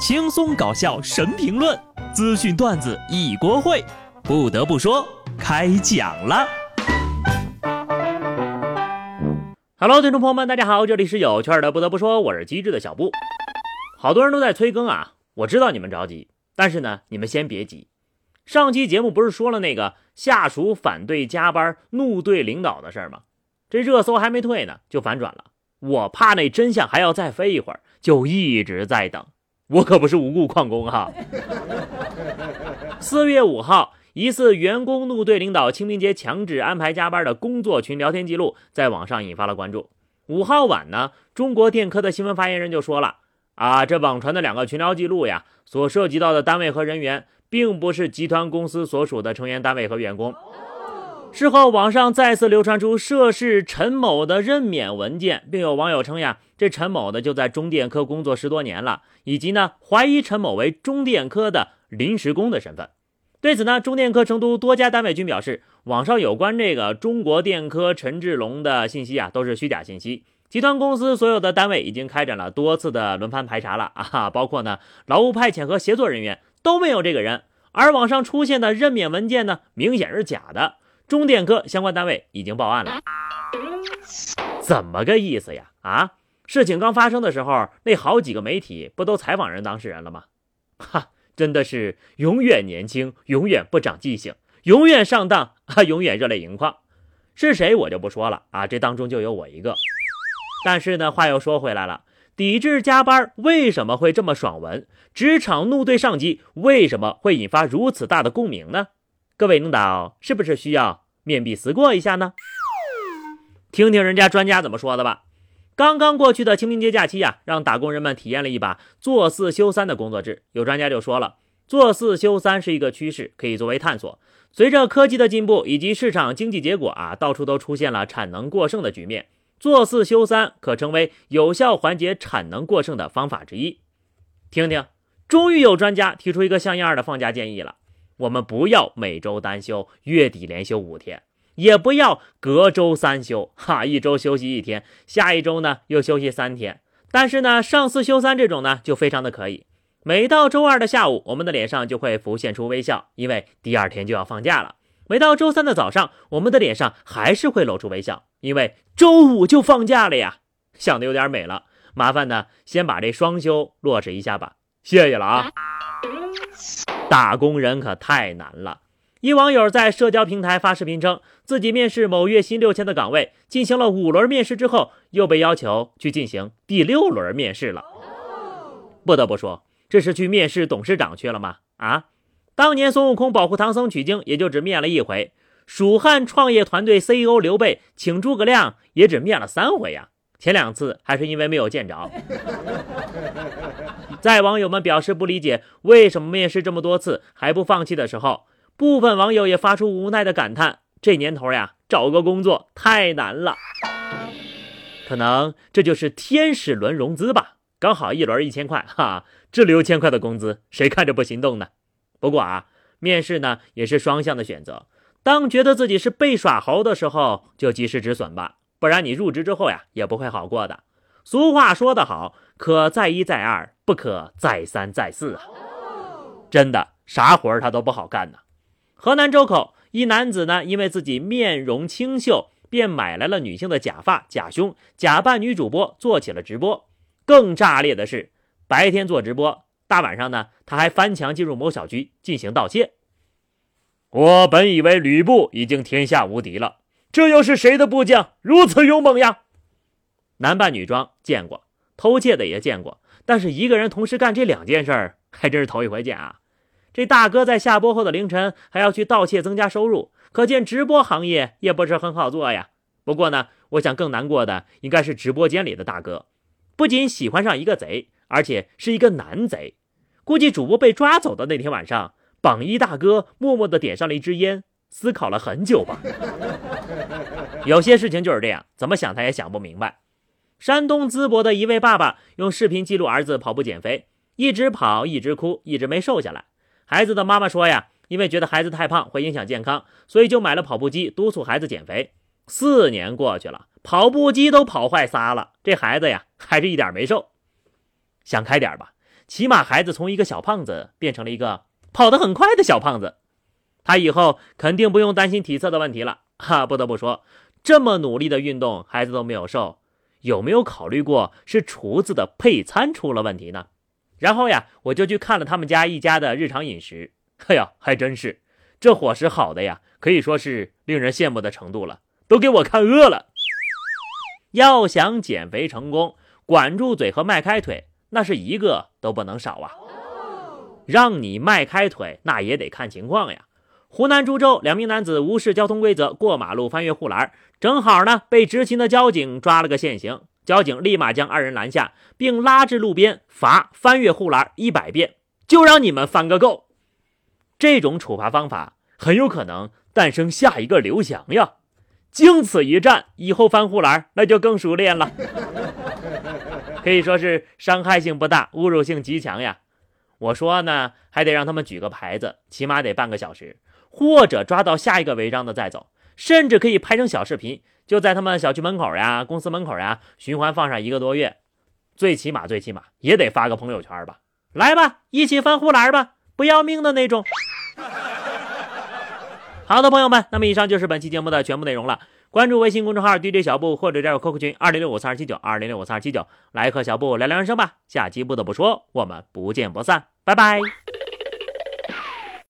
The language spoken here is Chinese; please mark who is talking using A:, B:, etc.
A: 轻松搞笑神评论，资讯段子一锅烩。不得不说，开讲了。Hello，听众朋友们，大家好，这里是有趣的。不得不说，我是机智的小布。好多人都在催更啊，我知道你们着急，但是呢，你们先别急。上期节目不是说了那个下属反对加班怒对领导的事儿吗？这热搜还没退呢，就反转了。我怕那真相还要再飞一会儿，就一直在等。我可不是无故旷工哈。四月五号，疑似员工怒对领导清明节强制安排加班的工作群聊天记录在网上引发了关注。五号晚呢，中国电科的新闻发言人就说了啊，这网传的两个群聊记录呀，所涉及到的单位和人员，并不是集团公司所属的成员单位和员工。事后，网上再次流传出涉事陈某的任免文件，并有网友称呀，这陈某呢就在中电科工作十多年了，以及呢怀疑陈某为中电科的临时工的身份。对此呢，中电科成都多家单位均表示，网上有关这个中国电科陈志龙的信息啊都是虚假信息。集团公司所有的单位已经开展了多次的轮番排查了啊，包括呢劳务派遣和协作人员都没有这个人，而网上出现的任免文件呢明显是假的。中电科相关单位已经报案了，怎么个意思呀？啊，事情刚发生的时候，那好几个媒体不都采访人当事人了吗？哈，真的是永远年轻，永远不长记性，永远上当啊，永远热泪盈眶。是谁我就不说了啊，这当中就有我一个。但是呢，话又说回来了，抵制加班为什么会这么爽文？职场怒对上级为什么会引发如此大的共鸣呢？各位领导是不是需要面壁思过一下呢？听听人家专家怎么说的吧。刚刚过去的清明节假期呀，让打工人们体验了一把做四休三的工作制。有专家就说了，做四休三是一个趋势，可以作为探索。随着科技的进步以及市场经济结果啊，到处都出现了产能过剩的局面。做四休三可成为有效缓解产能过剩的方法之一。听听，终于有专家提出一个像样的放假建议了。我们不要每周单休，月底连休五天，也不要隔周三休，哈，一周休息一天，下一周呢又休息三天。但是呢，上四休三这种呢就非常的可以。每到周二的下午，我们的脸上就会浮现出微笑，因为第二天就要放假了。每到周三的早上，我们的脸上还是会露出微笑，因为周五就放假了呀。想的有点美了，麻烦呢先把这双休落实一下吧，谢谢了啊。打工人可太难了。一网友在社交平台发视频称，自己面试某月薪六千的岗位，进行了五轮面试之后，又被要求去进行第六轮面试了。不得不说，这是去面试董事长去了吗？啊，当年孙悟空保护唐僧取经，也就只面了一回；蜀汉创业团队 CEO 刘备请诸葛亮，也只面了三回呀。前两次还是因为没有见着。在网友们表示不理解为什么面试这么多次还不放弃的时候，部分网友也发出无奈的感叹：这年头呀，找个工作太难了。可能这就是天使轮融资吧，刚好一轮一千块，哈，这六千块的工资，谁看着不心动呢？不过啊，面试呢也是双向的选择，当觉得自己是被耍猴的时候，就及时止损吧。不然你入职之后呀，也不会好过的。俗话说得好，可再一再二，不可再三再四啊！真的，啥活儿他都不好干呢。河南周口一男子呢，因为自己面容清秀，便买来了女性的假发、假胸，假扮女主播做起了直播。更炸裂的是，白天做直播，大晚上呢，他还翻墙进入某小区进行盗窃。我本以为吕布已经天下无敌了。这又是谁的部将如此勇猛呀？男扮女装见过，偷窃的也见过，但是一个人同时干这两件事儿，还真是头一回见啊！这大哥在下播后的凌晨还要去盗窃增加收入，可见直播行业也不是很好做呀。不过呢，我想更难过的应该是直播间里的大哥，不仅喜欢上一个贼，而且是一个男贼。估计主播被抓走的那天晚上，榜一大哥默默地点上了一支烟。思考了很久吧，有些事情就是这样，怎么想他也想不明白。山东淄博的一位爸爸用视频记录儿子跑步减肥，一直跑，一直哭，一直没瘦下来。孩子的妈妈说呀，因为觉得孩子太胖会影响健康，所以就买了跑步机，督促孩子减肥。四年过去了，跑步机都跑坏仨了，这孩子呀，还是一点没瘦。想开点吧，起码孩子从一个小胖子变成了一个跑得很快的小胖子，他以后肯定不用担心体测的问题了。哈，不得不说，这么努力的运动，孩子都没有瘦，有没有考虑过是厨子的配餐出了问题呢？然后呀，我就去看了他们家一家的日常饮食，哎呀，还真是，这伙食好的呀，可以说是令人羡慕的程度了，都给我看饿了。要想减肥成功，管住嘴和迈开腿，那是一个都不能少啊！让你迈开腿，那也得看情况呀。湖南株洲两名男子无视交通规则过马路翻越护栏，正好呢被执勤的交警抓了个现行。交警立马将二人拦下，并拉至路边罚翻越护栏一百遍，就让你们翻个够。这种处罚方法很有可能诞生下一个刘翔呀！经此一战，以后翻护栏那就更熟练了，可以说是伤害性不大，侮辱性极强呀。我说呢，还得让他们举个牌子，起码得半个小时，或者抓到下一个违章的再走，甚至可以拍成小视频，就在他们小区门口呀、公司门口呀循环放上一个多月，最起码最起码也得发个朋友圈吧。来吧，一起翻护栏吧，不要命的那种。好的，朋友们，那么以上就是本期节目的全部内容了。关注微信公众号 DJ 小布，或者加入 QQ 群二零六五三二七九二零六五三二七九，来和小布聊聊人生吧。下期不得不说，我们不见不散，拜拜。